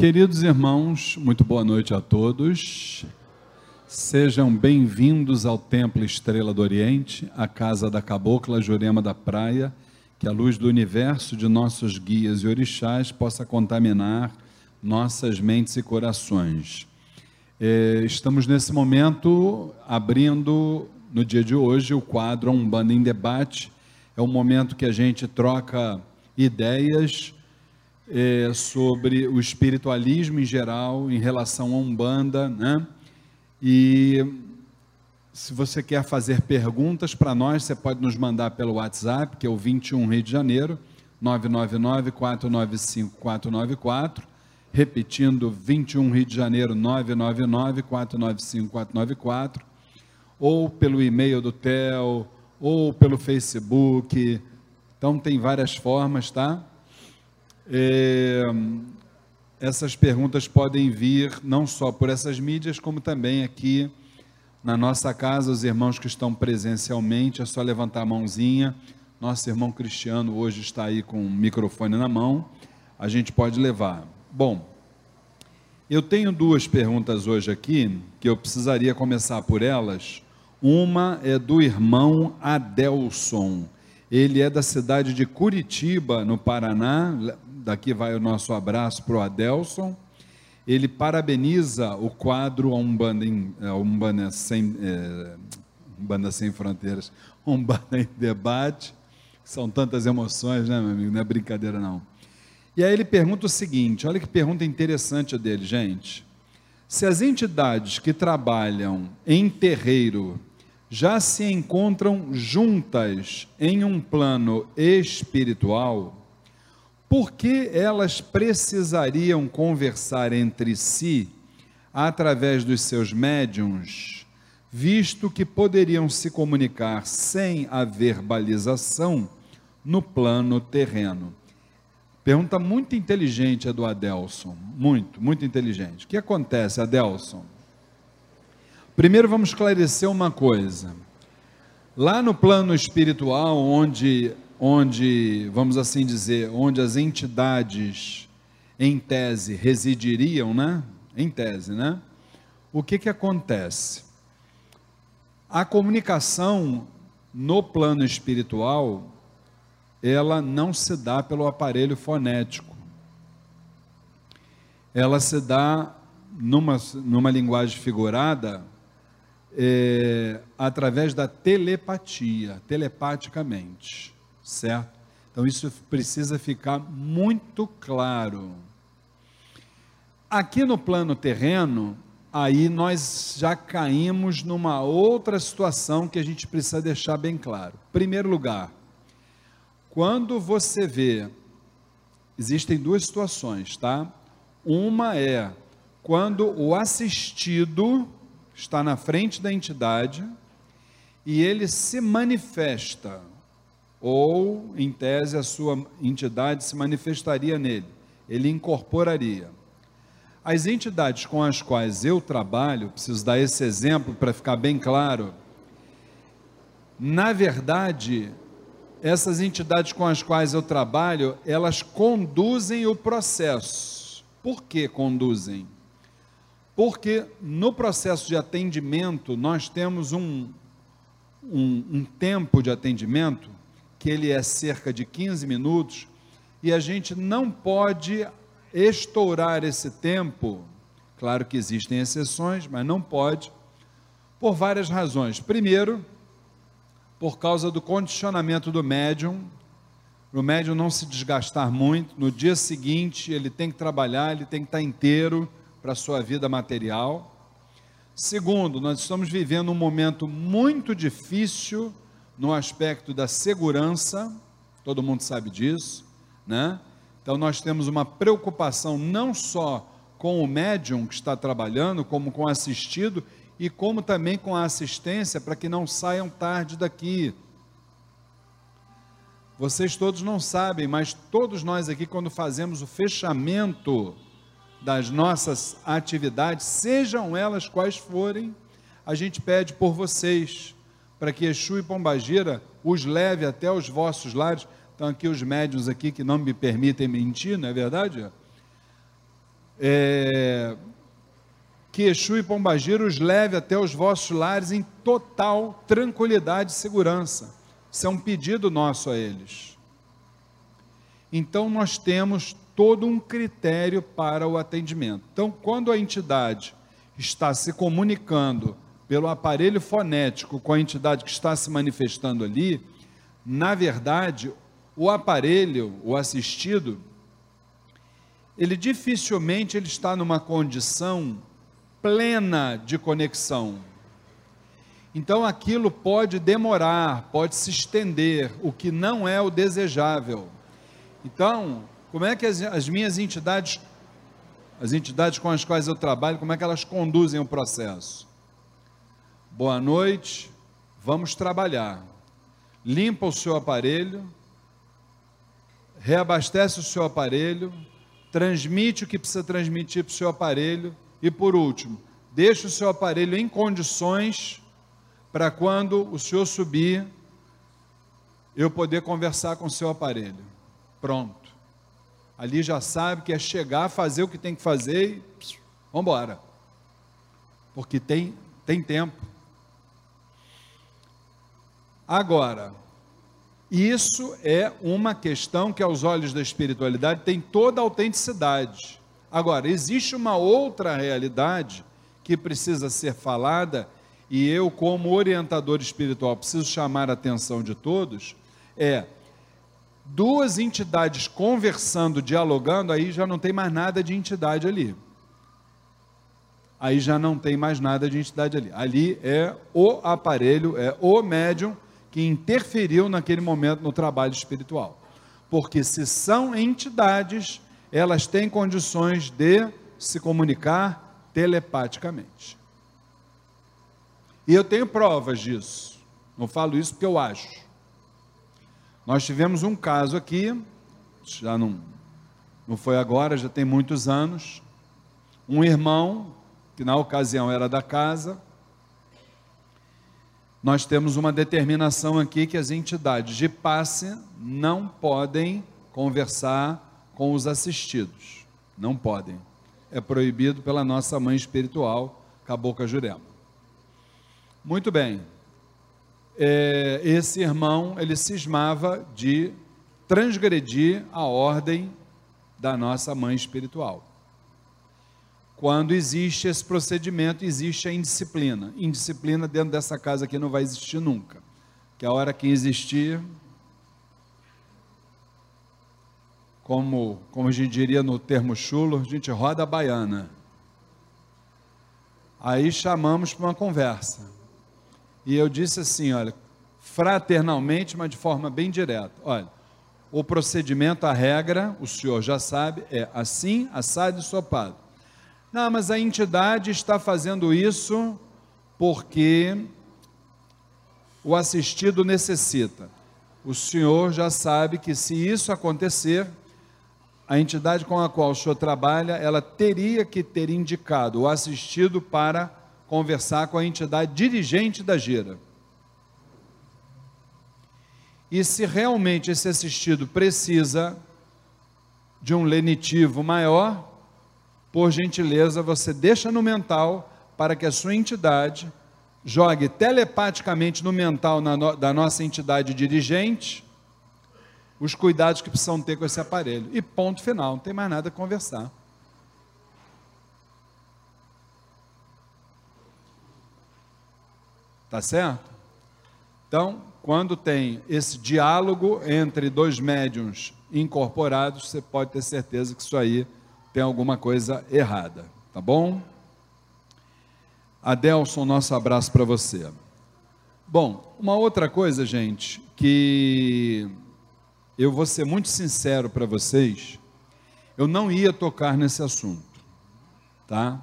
Queridos irmãos, muito boa noite a todos. Sejam bem-vindos ao Templo Estrela do Oriente, a casa da cabocla Jurema da Praia, que a luz do universo de nossos guias e orixás possa contaminar nossas mentes e corações. É, estamos nesse momento abrindo, no dia de hoje, o quadro Umbanda em Debate. É um momento que a gente troca ideias é, sobre o espiritualismo em geral, em relação à Umbanda, né? E se você quer fazer perguntas para nós, você pode nos mandar pelo WhatsApp, que é o 21 Rio de Janeiro, 999 495 494 repetindo 21 Rio de Janeiro 999 495 494 ou pelo e-mail do TEL ou pelo Facebook. Então tem várias formas, tá? É, essas perguntas podem vir não só por essas mídias, como também aqui na nossa casa, os irmãos que estão presencialmente, é só levantar a mãozinha. Nosso irmão Cristiano hoje está aí com o microfone na mão, a gente pode levar. Bom, eu tenho duas perguntas hoje aqui, que eu precisaria começar por elas. Uma é do irmão Adelson. Ele é da cidade de Curitiba, no Paraná. Daqui vai o nosso abraço para o Adelson. Ele parabeniza o quadro Umbanda, em, é, Umbanda, sem, é, Umbanda Sem Fronteiras, Umbanda em Debate. São tantas emoções, né, meu amigo? Não é brincadeira, não. E aí ele pergunta o seguinte: olha que pergunta interessante dele, gente. Se as entidades que trabalham em terreiro já se encontram juntas em um plano espiritual, por que elas precisariam conversar entre si através dos seus médiums, visto que poderiam se comunicar sem a verbalização no plano terreno? Pergunta muito inteligente a do Adelson. Muito, muito inteligente. O que acontece, Adelson? Primeiro vamos esclarecer uma coisa. Lá no plano espiritual, onde, onde, vamos assim dizer, onde as entidades em tese residiriam, né? Em tese, né? O que que acontece? A comunicação no plano espiritual ela não se dá pelo aparelho fonético. Ela se dá numa, numa linguagem figurada é, através da telepatia, telepaticamente, certo? Então isso precisa ficar muito claro. Aqui no plano terreno, aí nós já caímos numa outra situação que a gente precisa deixar bem claro. Primeiro lugar, quando você vê, existem duas situações, tá? Uma é quando o assistido está na frente da entidade e ele se manifesta, ou em tese a sua entidade se manifestaria nele, ele incorporaria. As entidades com as quais eu trabalho, preciso dar esse exemplo para ficar bem claro, na verdade, essas entidades com as quais eu trabalho, elas conduzem o processo. Por que conduzem? Porque no processo de atendimento, nós temos um, um, um tempo de atendimento, que ele é cerca de 15 minutos, e a gente não pode estourar esse tempo. Claro que existem exceções, mas não pode, por várias razões. Primeiro, por causa do condicionamento do médium, o médium não se desgastar muito, no dia seguinte ele tem que trabalhar, ele tem que estar inteiro para a sua vida material. Segundo, nós estamos vivendo um momento muito difícil no aspecto da segurança, todo mundo sabe disso, né? Então nós temos uma preocupação não só com o médium que está trabalhando, como com o assistido e como também com a assistência para que não saiam tarde daqui. Vocês todos não sabem, mas todos nós aqui, quando fazemos o fechamento das nossas atividades, sejam elas quais forem, a gente pede por vocês, para que Exu e Pombagira os leve até os vossos lares, Estão aqui os médios aqui que não me permitem mentir, não é verdade? É, que Exu e Pombagira os leve até os vossos lares em total tranquilidade e segurança. Isso é um pedido nosso a eles. Então, nós temos todo um critério para o atendimento. Então, quando a entidade está se comunicando pelo aparelho fonético com a entidade que está se manifestando ali, na verdade, o aparelho, o assistido, ele dificilmente ele está numa condição plena de conexão. Então aquilo pode demorar, pode se estender, o que não é o desejável. Então, como é que as, as, minhas entidades, as entidades com as quais eu trabalho, como é que elas conduzem o processo? Boa noite, vamos trabalhar. Limpa o seu aparelho, reabastece o seu aparelho, transmite o que precisa transmitir para o seu aparelho e, por último, deixe o seu aparelho em condições para quando o senhor subir, eu poder conversar com o seu aparelho. Pronto. Ali já sabe que é chegar, fazer o que tem que fazer e vamos embora. Porque tem, tem tempo. Agora, isso é uma questão que, aos olhos da espiritualidade, tem toda a autenticidade. Agora, existe uma outra realidade que precisa ser falada, e eu, como orientador espiritual, preciso chamar a atenção de todos: é duas entidades conversando, dialogando, aí já não tem mais nada de entidade ali. Aí já não tem mais nada de entidade ali. Ali é o aparelho, é o médium que interferiu naquele momento no trabalho espiritual. Porque se são entidades, elas têm condições de se comunicar telepaticamente. E eu tenho provas disso. Não falo isso porque eu acho. Nós tivemos um caso aqui, já não, não foi agora, já tem muitos anos. Um irmão, que na ocasião era da casa, nós temos uma determinação aqui que as entidades de passe não podem conversar com os assistidos. Não podem. É proibido pela nossa mãe espiritual, Cabocla Jurema. Muito bem. É, esse irmão, ele cismava de transgredir a ordem da nossa mãe espiritual. Quando existe esse procedimento, existe a indisciplina. Indisciplina dentro dessa casa aqui não vai existir nunca. Que a hora que existir, como, como a gente diria no termo chulo, a gente roda a baiana. Aí chamamos para uma conversa. E eu disse assim: olha, fraternalmente, mas de forma bem direta: olha, o procedimento, a regra, o senhor já sabe, é assim, assado e sopado. Não, mas a entidade está fazendo isso porque o assistido necessita. O senhor já sabe que se isso acontecer, a entidade com a qual o senhor trabalha, ela teria que ter indicado o assistido para conversar com a entidade dirigente da gira. E se realmente esse assistido precisa de um lenitivo maior, por gentileza, você deixa no mental para que a sua entidade jogue telepaticamente no mental no, da nossa entidade dirigente os cuidados que precisam ter com esse aparelho. E ponto final, não tem mais nada a conversar. Tá certo? Então, quando tem esse diálogo entre dois médiums incorporados, você pode ter certeza que isso aí tem alguma coisa errada, tá bom? Adelson, nosso abraço para você. Bom, uma outra coisa, gente, que eu vou ser muito sincero para vocês, eu não ia tocar nesse assunto, tá?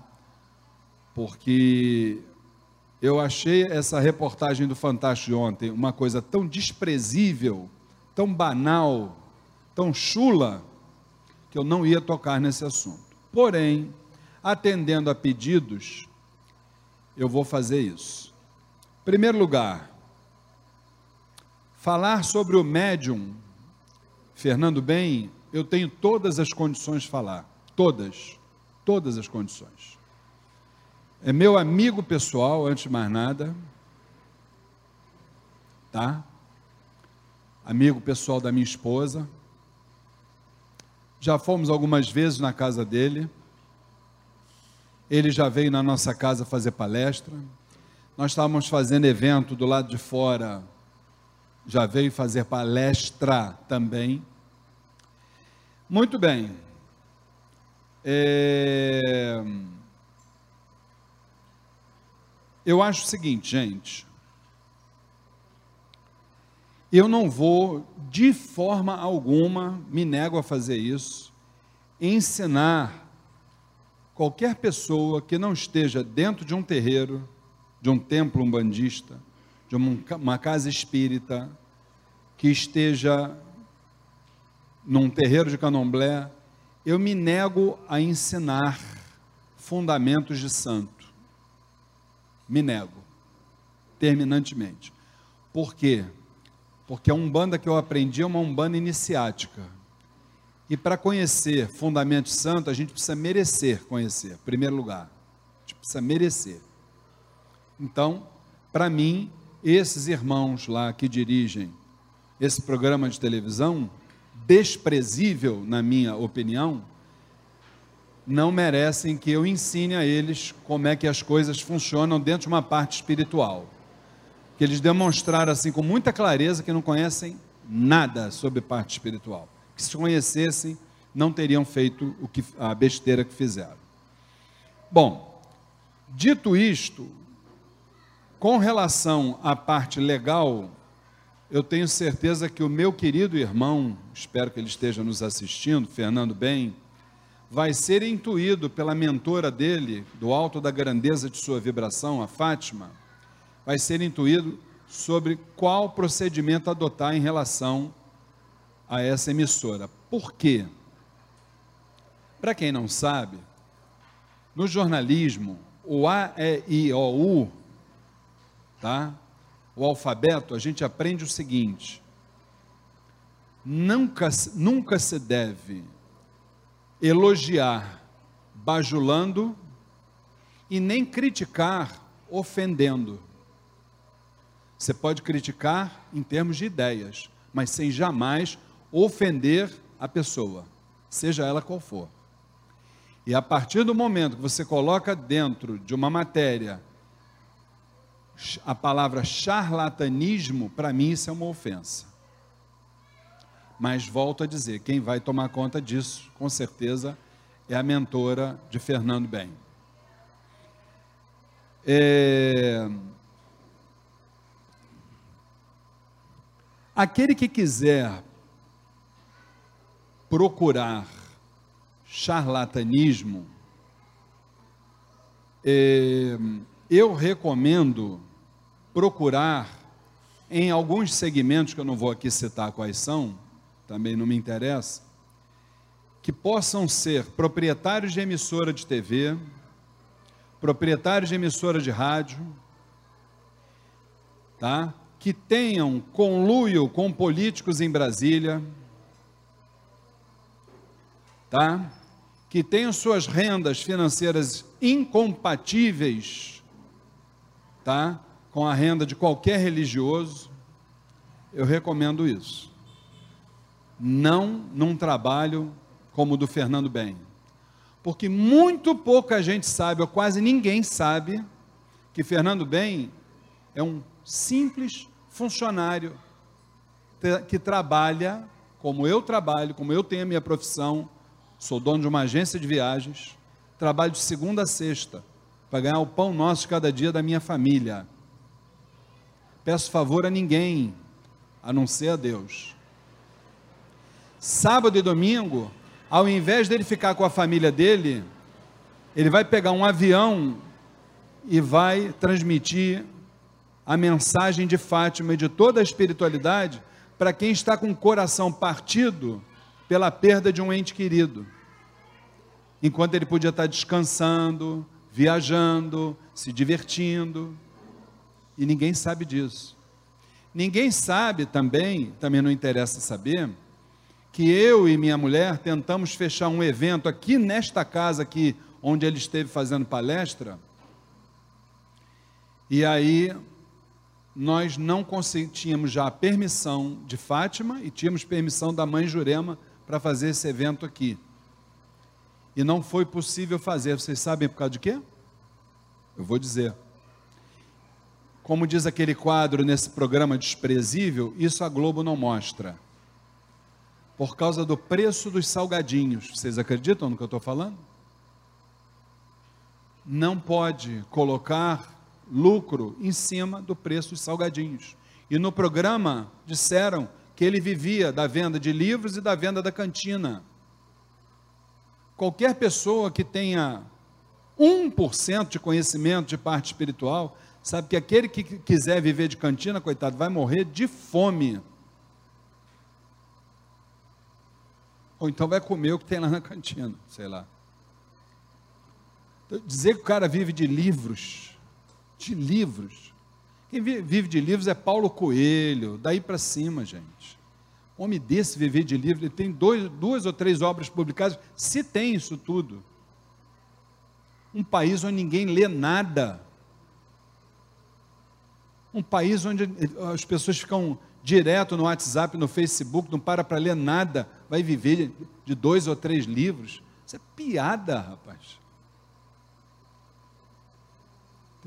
Porque eu achei essa reportagem do Fantástico de ontem uma coisa tão desprezível, tão banal, tão chula, que eu não ia tocar nesse assunto. Porém, atendendo a pedidos, eu vou fazer isso. Em primeiro lugar, falar sobre o médium Fernando Bem, eu tenho todas as condições de falar. Todas. Todas as condições. É meu amigo pessoal, antes de mais nada. Tá? Amigo pessoal da minha esposa. Já fomos algumas vezes na casa dele. Ele já veio na nossa casa fazer palestra. Nós estávamos fazendo evento do lado de fora. Já veio fazer palestra também. Muito bem. É... Eu acho o seguinte, gente. Eu não vou, de forma alguma, me nego a fazer isso, ensinar qualquer pessoa que não esteja dentro de um terreiro, de um templo umbandista, de uma, casa espírita, que esteja num terreiro de candomblé, eu me nego a ensinar fundamentos de santo. Me nego, terminantemente. Por quê? Porque a Umbanda que eu aprendi é uma Umbanda iniciática. E para conhecer fundamentos santos, a gente precisa merecer conhecer, em primeiro lugar. A gente precisa merecer. Então, para mim, esses irmãos lá que dirigem esse programa de televisão, desprezível, na minha opinião, não merecem que eu ensine a eles como é que as coisas funcionam dentro de uma parte espiritual. Que eles demonstraram assim com muita clareza que não conhecem nada sobre parte espiritual. Que se conhecessem, não teriam feito o que a besteira que fizeram. Bom, dito isto, com relação à parte legal, eu tenho certeza que o meu querido irmão, espero que ele esteja nos assistindo, Fernando Bem, vai ser intuído pela mentora dele, do alto da grandeza de sua vibração, a Fátima, vai ser intuído sobre qual procedimento adotar em relação a essa emissora. Por quê? Para quem não sabe, no jornalismo, o A, E, I, O, U, tá? o alfabeto, a gente aprende o seguinte: nunca, nunca se deve elogiar bajulando e nem criticar ofendendo. Você pode criticar em termos de ideias, mas sem jamais ofender a pessoa, seja ela qual for. E a partir do momento que você coloca dentro de uma matéria a palavra charlatanismo, para mim isso é uma ofensa. Mas volto a dizer, quem vai tomar conta disso, com certeza, é a mentora de Fernando Bem. É... Aquele que quiser procurar charlatanismo, é... eu recomendo procurar em alguns segmentos que eu não vou aqui citar quais são, também não me interessa, que possam ser proprietários de emissora de TV, proprietários de emissora de rádio, tá? Que tenham conluio com políticos em Brasília, tá? Que tenham suas rendas financeiras incompatíveis, tá? com a renda de qualquer religioso, eu recomendo isso. Não num trabalho como o do Fernando Bem. Porque muito pouca gente sabe, ou quase ninguém sabe, que Fernando Bem é um simples funcionário que trabalha como eu trabalho, como eu tenho a minha profissão, sou dono de uma agência de viagens, trabalho de segunda a sexta para ganhar o pão nosso de cada dia da minha família peço favor a ninguém, a não ser a Deus. Sábado e domingo, ao invés dele ficar com a família dele, ele vai pegar um avião e vai transmitir a mensagem de Fátima e de toda a espiritualidade para quem está com o coração partido pela perda de um ente querido. Enquanto ele podia estar descansando, viajando, se divertindo. E ninguém sabe disso. Ninguém sabe também, também não interessa saber, que eu e minha mulher tentamos fechar um evento aqui nesta casa aqui onde ele esteve fazendo palestra. E aí nós não tínhamos já a permissão de Fátima e tínhamos permissão da mãe Jurema para fazer esse evento aqui. E não foi possível fazer. Vocês sabem por causa de quê? Eu vou dizer. Como diz aquele quadro nesse programa desprezível, isso a Globo não mostra. Por causa do preço dos salgadinhos. Vocês acreditam no que eu estou falando? Não pode colocar lucro em cima do preço dos salgadinhos. E no programa disseram que ele vivia da venda de livros e da venda da cantina. Qualquer pessoa que tenha 1% de conhecimento de parte espiritual, sabe que aquele que quiser viver de cantina, coitado, vai morrer de fome. Ou então vai comer o que tem lá na cantina, sei lá. Dizer que o cara vive de livros, de livros. Quem vive de livros é Paulo Coelho, daí para cima, gente. Homem desse viver de livro, ele tem dois, duas ou três obras publicadas, se tem isso tudo. Um país onde ninguém lê nada. Um país onde as pessoas ficam direto no WhatsApp, no Facebook, não para para ler nada, vai viver de dois ou três livros. Isso é piada, rapaz.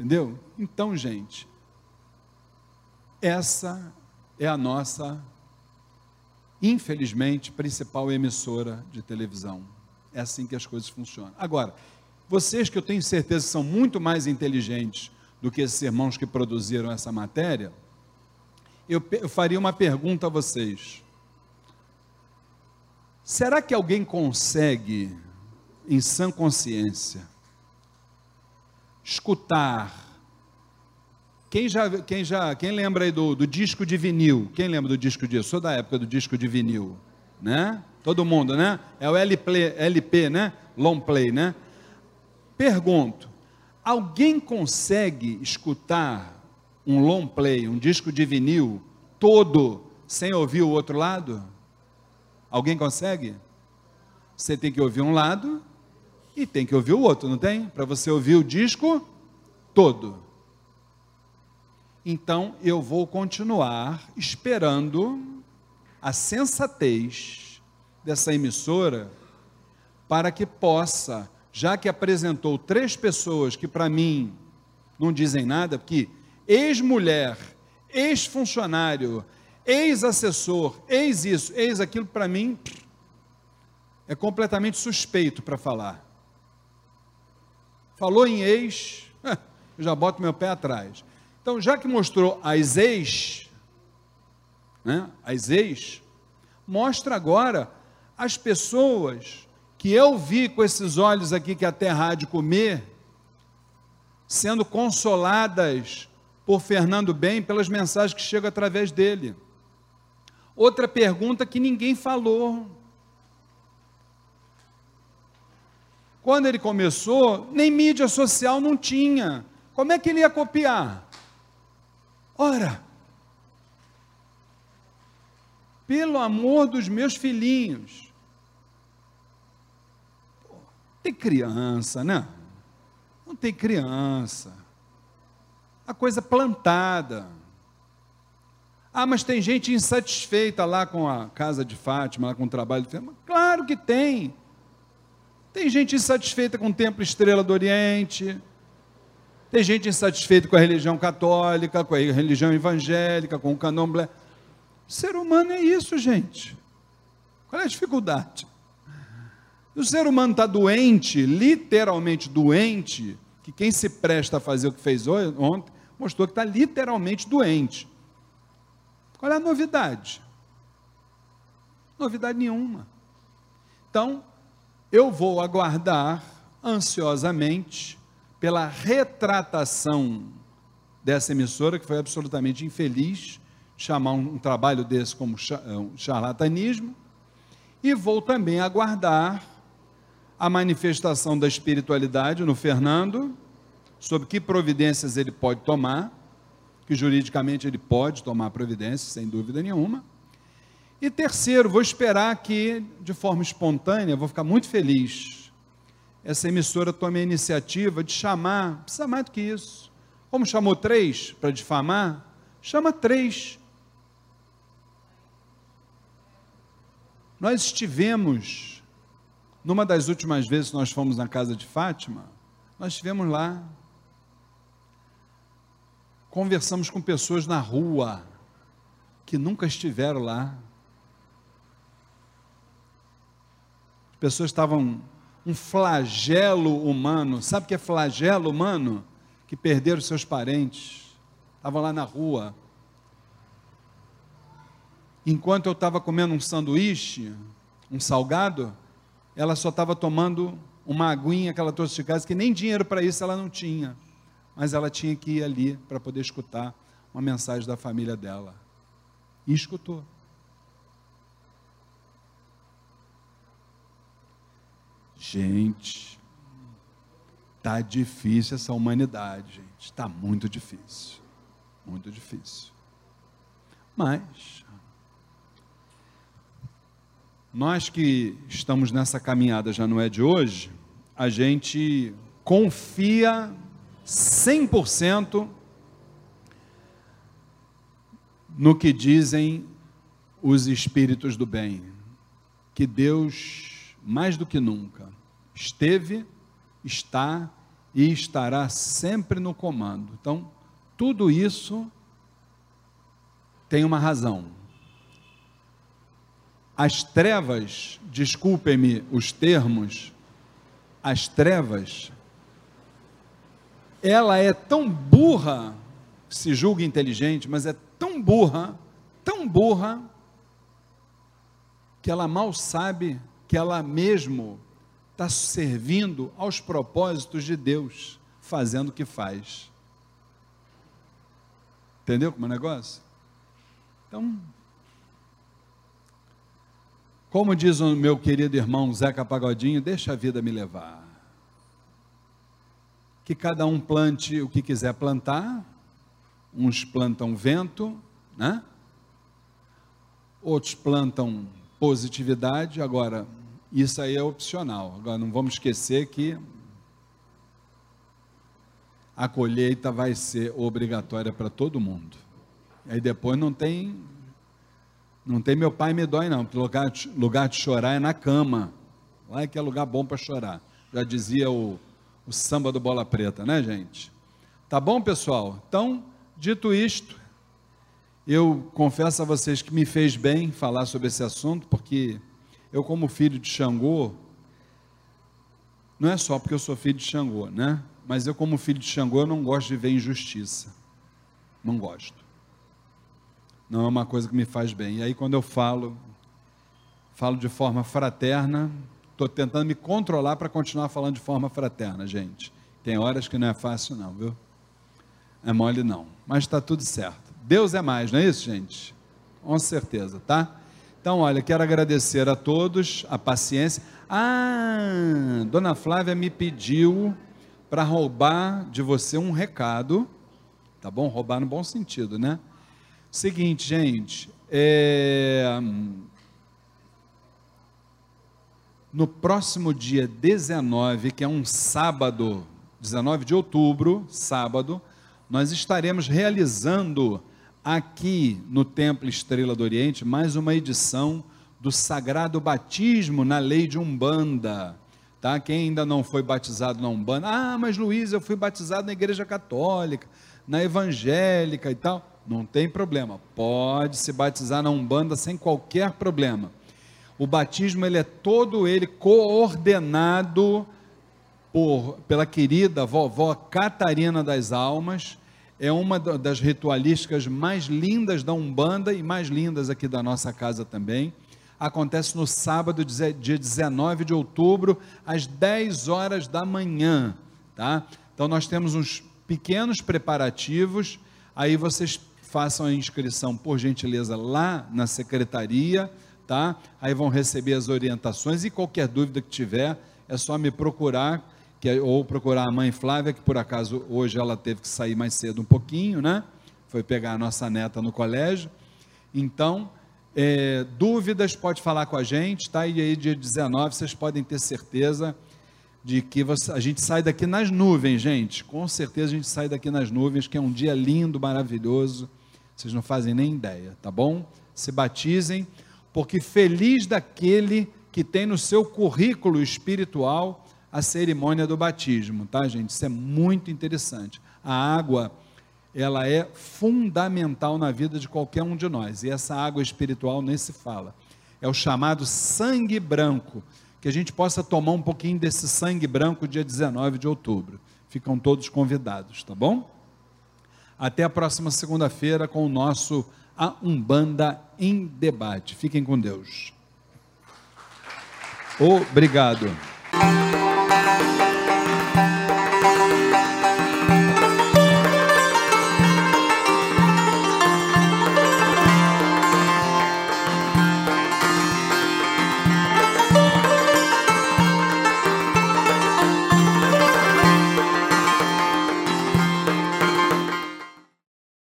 Entendeu? Então, gente, essa é a nossa, infelizmente, principal emissora de televisão. É assim que as coisas funcionam. Agora, vocês que eu tenho certeza são muito mais inteligentes do que esses irmãos que produziram essa matéria, eu, eu faria uma pergunta a vocês. Será que alguém consegue, em sã consciência, escutar. Quem já, quem já, quem lembra aí do, do disco de vinil? Quem lembra do disco de? Eu sou da época do disco de vinil, né? Todo mundo, né? É o LP, LP, né? Long play, né? Pergunto: alguém consegue escutar um long play, um disco de vinil todo sem ouvir o outro lado? Alguém consegue? Você tem que ouvir um lado e tem que ouvir o outro, não tem? Para você ouvir o disco todo. Então eu vou continuar esperando a sensatez dessa emissora para que possa, já que apresentou três pessoas que para mim não dizem nada, que ex-mulher, ex-funcionário, ex-assessor, ex isso, ex aquilo, para mim é completamente suspeito para falar. Falou em ex, eu já boto meu pé atrás. Então, já que mostrou as ex, né, as ex, mostra agora as pessoas que eu vi com esses olhos aqui que até rádio comer, sendo consoladas por Fernando Bem pelas mensagens que chegam através dele. Outra pergunta que ninguém falou. Quando ele começou, nem mídia social não tinha. Como é que ele ia copiar? Ora, pelo amor dos meus filhinhos. tem criança, né? Não tem criança. A coisa plantada. Ah, mas tem gente insatisfeita lá com a casa de Fátima, lá com o trabalho de Fátima. Claro que tem. Tem gente insatisfeita com o Templo Estrela do Oriente, tem gente insatisfeita com a religião católica, com a religião evangélica, com o candomblé. O ser humano é isso, gente. Qual é a dificuldade? O ser humano está doente, literalmente doente, que quem se presta a fazer o que fez ontem, mostrou que está literalmente doente. Qual é a novidade? Novidade nenhuma. Então, eu vou aguardar ansiosamente pela retratação dessa emissora, que foi absolutamente infeliz, chamar um, trabalho desse como é, charlatanismo, e vou também aguardar a manifestação da espiritualidade no Fernando, sobre que providências ele pode tomar, que juridicamente ele pode tomar providências, sem dúvida nenhuma, E terceiro, vou esperar que, de forma espontânea, vou ficar muito feliz, essa emissora tome a iniciativa de chamar, precisa mais do que isso. Como chamou três para difamar, chama três. Nós estivemos, numa das últimas vezes que nós fomos na casa de Fátima, nós estivemos lá, conversamos com pessoas na rua, que nunca estiveram lá. Pessoas estavam um flagelo humano. Sabe o que é flagelo humano? Que perderam seus parentes. Estavam lá na rua. Enquanto eu estava comendo um sanduíche, um salgado, ela só estava tomando uma aguinha que ela trouxe de casa, que nem dinheiro para isso ela não tinha. Mas ela tinha que ir ali para poder escutar uma mensagem da família dela. E escutou. Gente, tá difícil essa humanidade, gente. Está muito difícil. Muito difícil. Mas nós que estamos nessa caminhada já não é de hoje, a gente confia 100% no que dizem os espíritos do bem, que Deus, mais do que nunca, esteve, está e estará sempre no comando. Então, tudo isso tem uma razão. As trevas, desculpem-me os termos, as trevas, ela é tão burra, se julga inteligente, mas é tão burra, tão burra, que ela mal sabe que ela mesmo está servindo aos propósitos de Deus, fazendo o que faz. Entendeu como é o negócio? Então, como diz o meu querido irmão Zeca Pagodinho, deixa a vida me levar. Que cada um plante o que quiser plantar, uns plantam vento, né? Outros plantam positividade. Agora, isso aí é opcional. Agora, não vamos esquecer que a colheita vai ser obrigatória para todo mundo. Aí depois não tem, não tem meu pai me dói não, lugar, lugar de chorar é na cama. Lá é que é lugar bom para chorar. Já dizia o, o samba do Bola Preta, né, gente? Tá bom, pessoal? Então, Dito isto, eu confesso a vocês que me fez bem falar sobre esse assunto, porque eu, como filho de Xangô, não é só porque eu sou filho de Xangô, né? Mas eu, como filho de Xangô, eu não gosto de ver injustiça. Não gosto. Não é uma coisa que me faz bem. E aí, quando eu falo, falo de forma fraterna, estou tentando me controlar para continuar falando de forma fraterna, gente. Tem horas que não é fácil, não, viu? É mole não, mas está tudo certo. Deus é mais, não é isso, gente? Com certeza, tá? Então, olha, quero agradecer a todos a paciência. Ah, Dona Flávia me pediu para roubar de você um recado, tá bom? Roubar no bom sentido, né? Seguinte, gente, é... no próximo dia 19, que é um sábado, 19 de outubro, sábado, nós estaremos realizando aqui no Templo Estrela do Oriente mais uma edição do Sagrado Batismo na Lei de Umbanda. Tá? Quem ainda não foi batizado na Umbanda, ah, mas Luiz, eu fui batizado na Igreja Católica, na Evangélica e tal. Não tem problema, pode se batizar na Umbanda sem qualquer problema. O batismo ele é todo ele coordenado por, pela querida vovó Catarina das Almas, é uma das ritualísticas mais lindas da Umbanda e mais lindas aqui da nossa casa também. Acontece no sábado, dia 19 de outubro, às 10 horas da manhã, tá? Então nós temos uns pequenos preparativos, aí vocês façam a inscrição, por gentileza, lá na secretaria, tá? Aí vão receber as orientações e qualquer dúvida que tiver, é só me procurar que, é, ou procurar a mãe Flávia, que por acaso hoje ela teve que sair mais cedo um pouquinho, né? Foi pegar a nossa neta no colégio. Então, É, dúvidas, pode falar com a gente, tá? E aí, dia 19, vocês podem ter certeza de que você, a gente sai daqui nas nuvens, gente. Com certeza a gente sai daqui nas nuvens, que é um dia lindo, maravilhoso. Vocês não fazem nem ideia, tá bom? Se batizem, porque feliz daquele que tem no seu currículo espiritual a cerimônia do batismo, tá, gente? Isso é muito interessante. A água, ela é fundamental na vida de qualquer um de nós, e essa água espiritual nem se fala. É o chamado sangue branco, que a gente possa tomar um pouquinho desse sangue branco dia 19 de outubro. Ficam todos convidados, tá bom? Até a próxima segunda-feira com o nosso A Umbanda em Debate. Fiquem com Deus. Obrigado. thank you